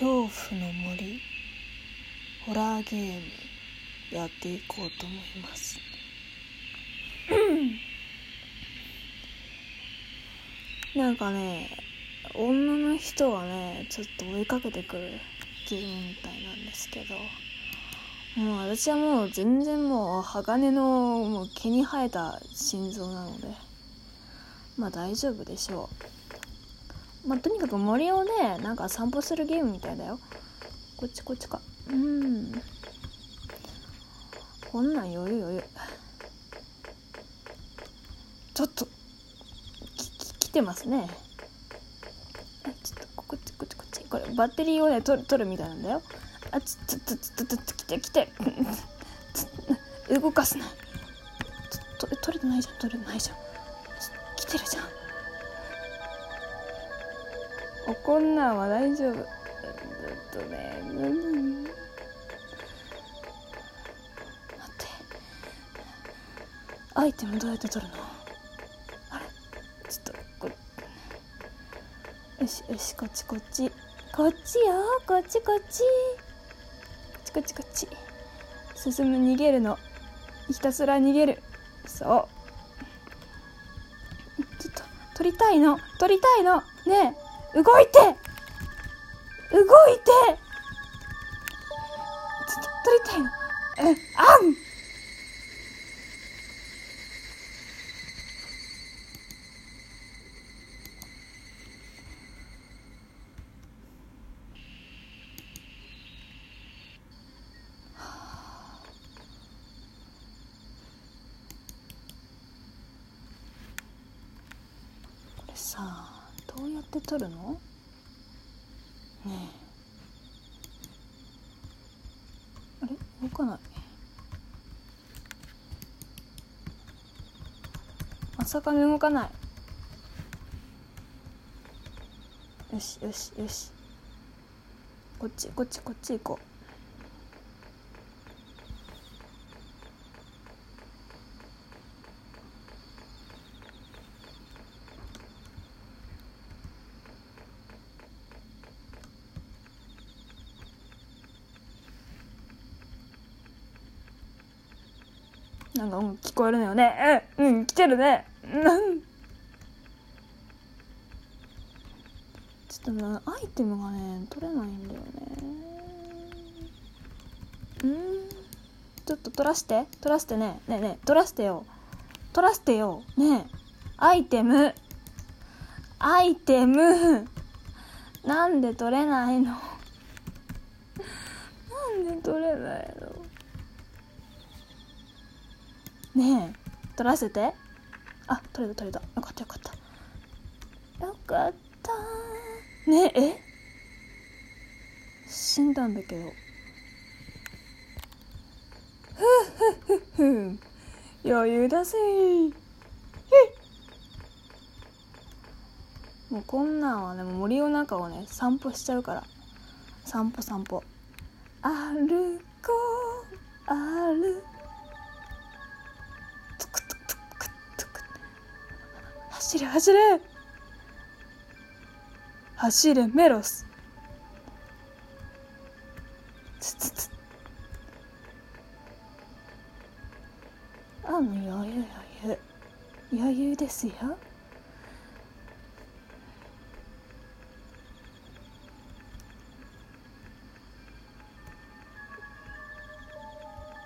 恐怖の森。ホラーゲームやっていこうと思います。なんかね女の人がねちょっと追いかけてくるゲームみたいなんですけどもう私はもう全然もう鋼のもう毛に生えた心臓なのでまあ大丈夫でしょう。まあとにかく森をねなんか散歩するゲームみたいだよ。こっちこっちか。うん。こんなん余裕余裕。ちょっときき来てますね。あちょっとこっちこっちこっち。これバッテリーをね取る取るみたいなんだよ。あちょっとちょっとちょっと来て。来てちょ動かすな。ちょと取れてないじゃん取れてないじゃん。来てるじゃん。怒んなんは大丈夫。ちょっとね待って。アイテムどうやって取るの？あれ？ちょっとこよしよしこっちこっち。こっちよ。こっちこっちこっち。こっちこっち。進む逃げるの。ひたすら逃げる。そう。ちょっと取りたいの。取りたいの。ねえ。動いて。動いて。ちょっと取りたいの。えあんこれさ。どうやって取るの？ねえ。あれ？動かない。まさか動かない。よしよしよし。こっちこっちこっち行こう。なんかうん聞こえるのよね。うんうん来てるね。うん。ちょっとなアイテムがね取れないんだよね。うん。ちょっと取らして。取らしてね。ねえねえ取らしてよ。取らしてよ。ねえ。アイテム。アイテム。なんで取れないの？なんで取れないの？ねえ。取らせて。あ取れた取れた。よかったよかった。よかったねええ？死んだんだけど。ふふふふ余裕だぜもうこんなんはね森の中をね散歩しちゃうから。散歩散歩。歩こう歩走れ走れ。走れメロス。つつつ。あもう余裕余裕余裕ですよ。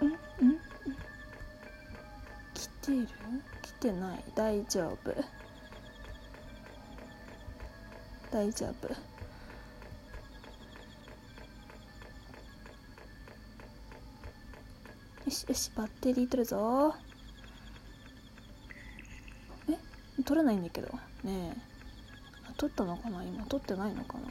んんん。来てる？来てない？大丈夫？大丈夫。よしよしバッテリー取るぞ。え？取れないんだけど。ねえ。取ったのかな？今取ってないのかな？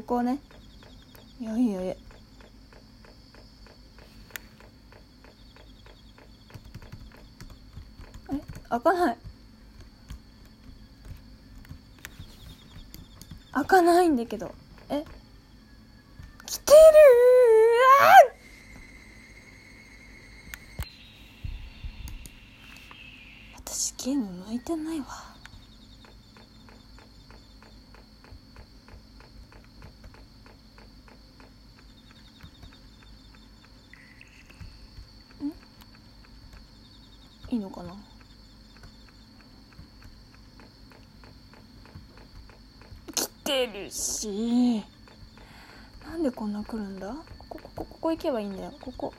ここね。よいよいあれ開かない。開かないんだけど。え？来てるあ私ゲーム向いてないわ。いいのかな？来てるし。なんでこんな来るんだ？ここここここ行けばいいんだよ。ここ。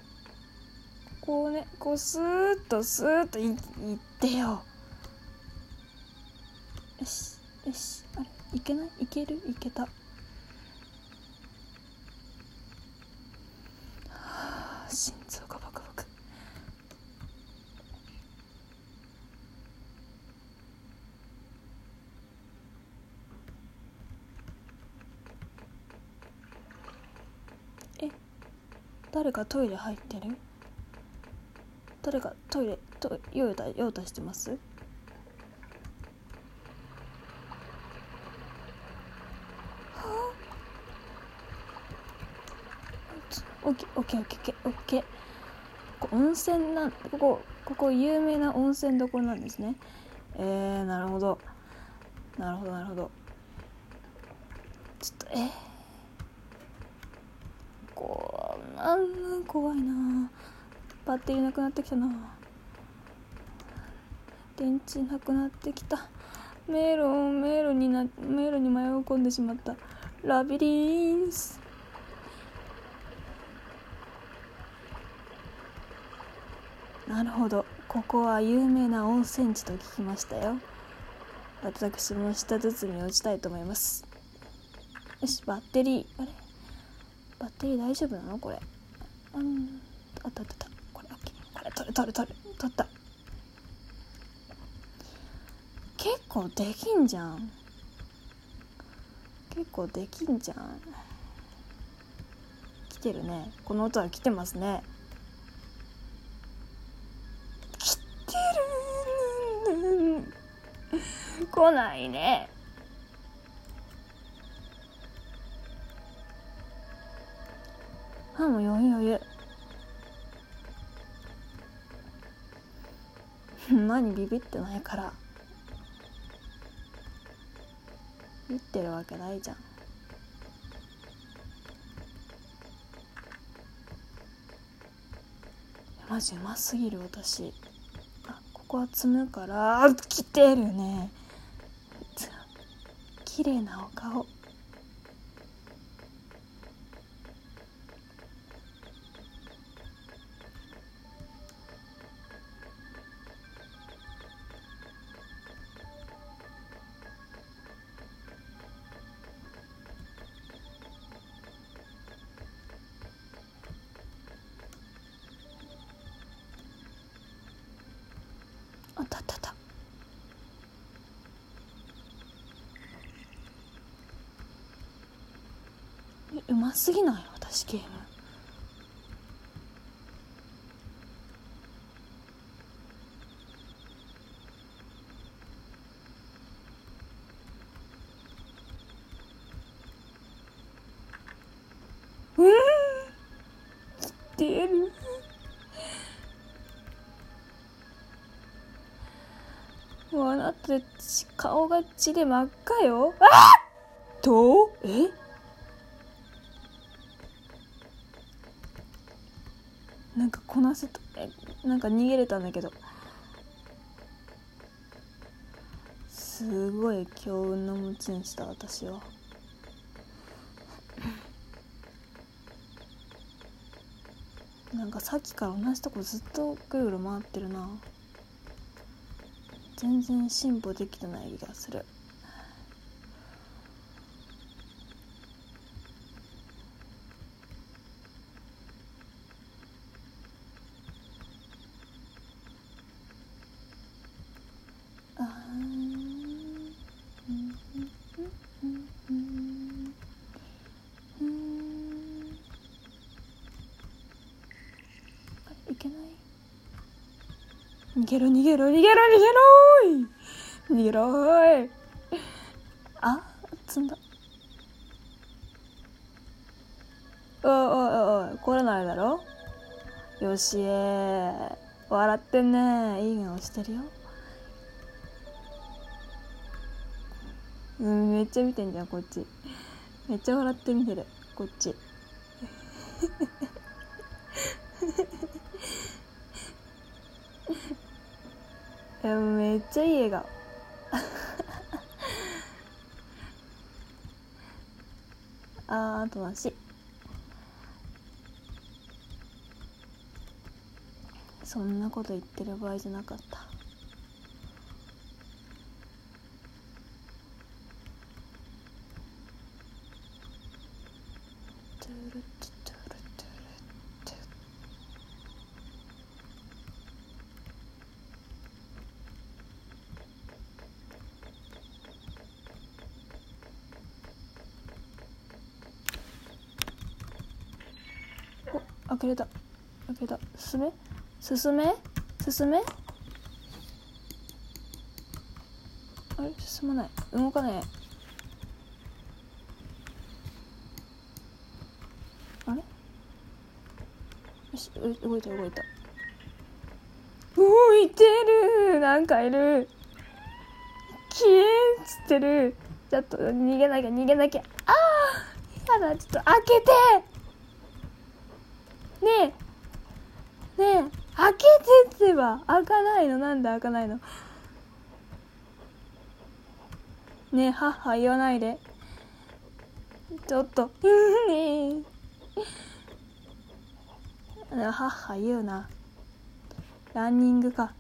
こうねこうスーッとスーッといいってよ。よしよし。あれいけない？いける？いけた。はあ心臓がバクバクえ誰かトイレ入ってる？誰かトイレと用を用を足してます？オッケーオッケーオッケーオッケーここ温泉なんここここ有名な温泉どころなんですね。えー、なるほど。なるほどなるほど。ちょっとえー、こう。なん怖いな。バッテリーなくなってきたな。電池なくなってきた。迷路迷路にな迷路に迷い込んでしまった。ラビリンス。なるほど。ここは有名な温泉地と聞きましたよ。私も舌包みを打ちたいと思います。よしバッテリー。あれ？バッテリー大丈夫なの？これ。うん。あったあったあった。これオッケー。これ取る取る取る。取った。結構できんじゃん。結構できんじゃん。来てるね。この音は来てますね。来てる来ないね。もう余裕余裕。何ビビってないから。ビってるわけないじゃん。マジうますぎる私。あここは積むから。あ来てるね。綺麗なお顔。たった。ったうますぎない？私ゲーム。うん。来てる。顔が血で真っ赤よ。あっ！とえ？なんかこなせたえなんか逃げれたんだけど。すごい強運の持ち主だ私は。なんかさっきから同じとこずっとぐるぐる回ってるな全然進歩できてない気がするあーうんうんうんうんあれいけない逃げろ逃げろ逃げろ逃げろーい。逃げろい。あ積んだ。おいおいおいおい来れないだろ？よしえ笑ってんねいい顔してるよ。うんめっちゃ見てんじゃんこっち。めっちゃ笑って見てるこっち。いやめっちゃいい笑顔。あーあと足そんなこと言ってる場合じゃなかったトゥルトゥトゥルトゥルトゥお開けれた。開けた。進め？進め？進め？あれ？進まない。動かない。あれ？よし動いた動いた。動いてる。なんかいる。消えっつってる。ちょっと逃げなきゃ逃げなきゃ。ああやだ。ちょっと開けてねえねえ開けていわ開かないの？なんで開かないの？ねえはは言わないで。ちょっと。ねえ。はっは言うな。ランニングか。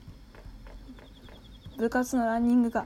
部活のランニングか。